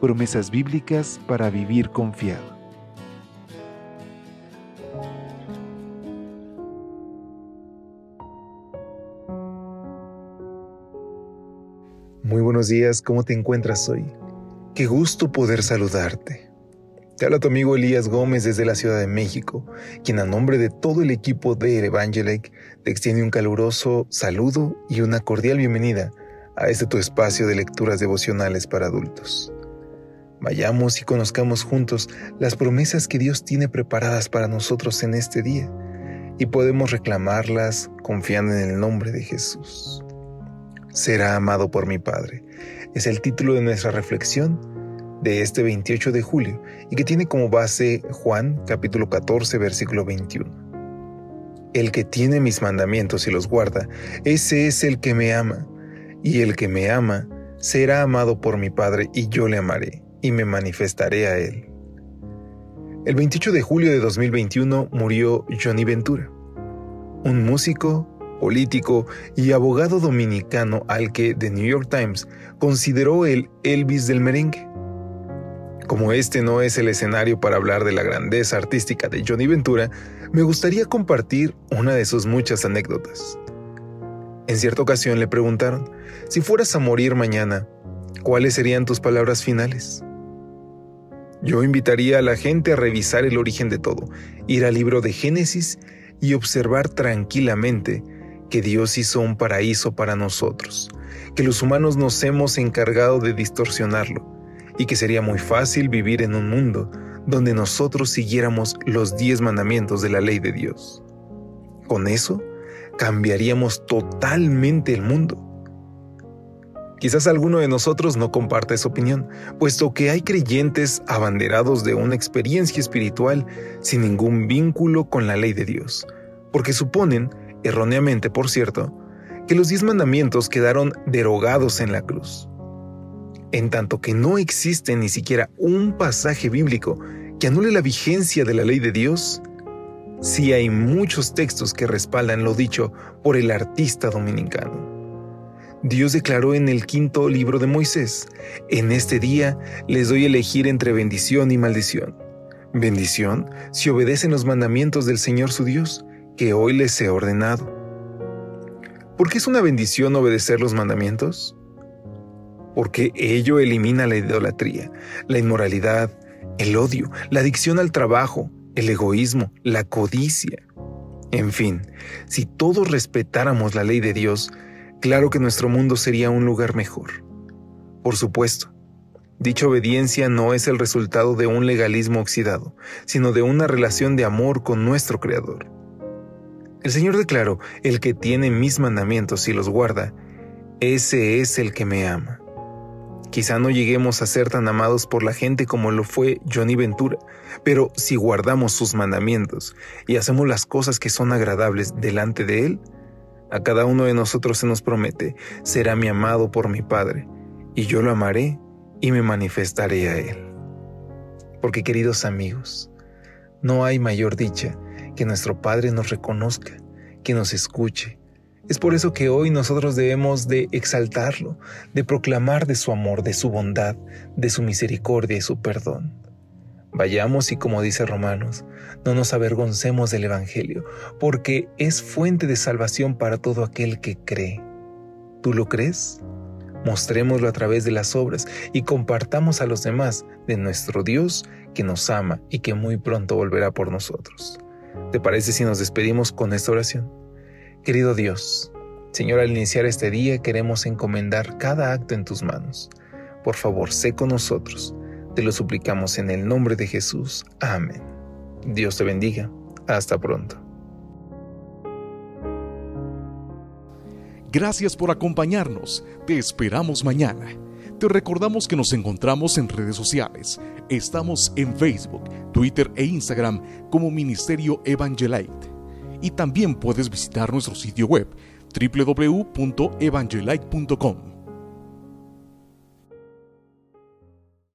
promesas bíblicas para vivir confiado. Muy buenos días, ¿cómo te encuentras hoy? Qué gusto poder saludarte. Te habla tu amigo Elías Gómez desde la Ciudad de México, quien a nombre de todo el equipo de Evangelec te extiende un caluroso saludo y una cordial bienvenida a este tu espacio de lecturas devocionales para adultos. Vayamos y conozcamos juntos las promesas que Dios tiene preparadas para nosotros en este día y podemos reclamarlas confiando en el nombre de Jesús. Será amado por mi Padre. Es el título de nuestra reflexión de este 28 de julio y que tiene como base Juan capítulo 14 versículo 21. El que tiene mis mandamientos y los guarda, ese es el que me ama, y el que me ama será amado por mi Padre y yo le amaré y me manifestaré a Él. El 28 de julio de 2021 murió Johnny Ventura, un músico, político y abogado dominicano al que The New York Times consideró el Elvis del merengue. Como este no es el escenario para hablar de la grandeza artística de Johnny Ventura, me gustaría compartir una de sus muchas anécdotas. En cierta ocasión le preguntaron, si fueras a morir mañana, ¿cuáles serían tus palabras finales? Yo invitaría a la gente a revisar el origen de todo, ir al libro de Génesis y observar tranquilamente que Dios hizo un paraíso para nosotros, que los humanos nos hemos encargado de distorsionarlo y que sería muy fácil vivir en un mundo donde nosotros siguiéramos los diez mandamientos de la ley de Dios. Con eso, cambiaríamos totalmente el mundo Quizás alguno de nosotros no comparte esa opinión, puesto que hay creyentes abanderados de una experiencia espiritual sin ningún vínculo con la ley de Dios, porque suponen, erróneamente por cierto, que los diez mandamientos quedaron derogados en la cruz. En tanto que no existe ni siquiera un pasaje bíblico que anule la vigencia de la ley de Dios, sí hay muchos textos que respaldan lo dicho por el artista dominicano. Dios declaró en el quinto libro de Moisés, en este día les doy elegir entre bendición y maldición. Bendición si obedecen los mandamientos del Señor su Dios, que hoy les he ordenado. ¿Por qué es una bendición obedecer los mandamientos? Porque ello elimina la idolatría, la inmoralidad, el odio, la adicción al trabajo, el egoísmo, la codicia. En fin, si todos respetáramos la ley de Dios, claro que nuestro mundo sería un lugar mejor. Por supuesto, dicha obediencia no es el resultado de un legalismo oxidado, sino de una relación de amor con nuestro Creador. El Señor declaró, el que tiene mis mandamientos y los guarda, ese es el que me ama. Quizá no lleguemos a ser tan amados por la gente como lo fue Johnny Ventura, pero si guardamos sus mandamientos y hacemos las cosas que son agradables delante de Él, a cada uno de nosotros se nos promete, será mi amado por mi Padre, y yo lo amaré y me manifestaré a Él. Porque queridos amigos, no hay mayor dicha que nuestro Padre nos reconozca, que nos escuche. Es por eso que hoy nosotros debemos de exaltarlo, de proclamar de su amor, de su bondad, de su misericordia y su perdón. Vayamos y como dice Romanos, no nos avergoncemos del Evangelio, porque es fuente de salvación para todo aquel que cree. ¿Tú lo crees? Mostrémoslo a través de las obras y compartamos a los demás de nuestro Dios que nos ama y que muy pronto volverá por nosotros. ¿Te parece si nos despedimos con esta oración? Querido Dios, Señor, al iniciar este día queremos encomendar cada acto en tus manos. Por favor, sé con nosotros te lo suplicamos en el nombre de Jesús. Amén. Dios te bendiga. Hasta pronto. Gracias por acompañarnos. Te esperamos mañana. Te recordamos que nos encontramos en redes sociales Estamos en Facebook, Twitter e Instagram como Ministerio Evangelite. Y también puedes visitar nuestro sitio web www.evangelite.com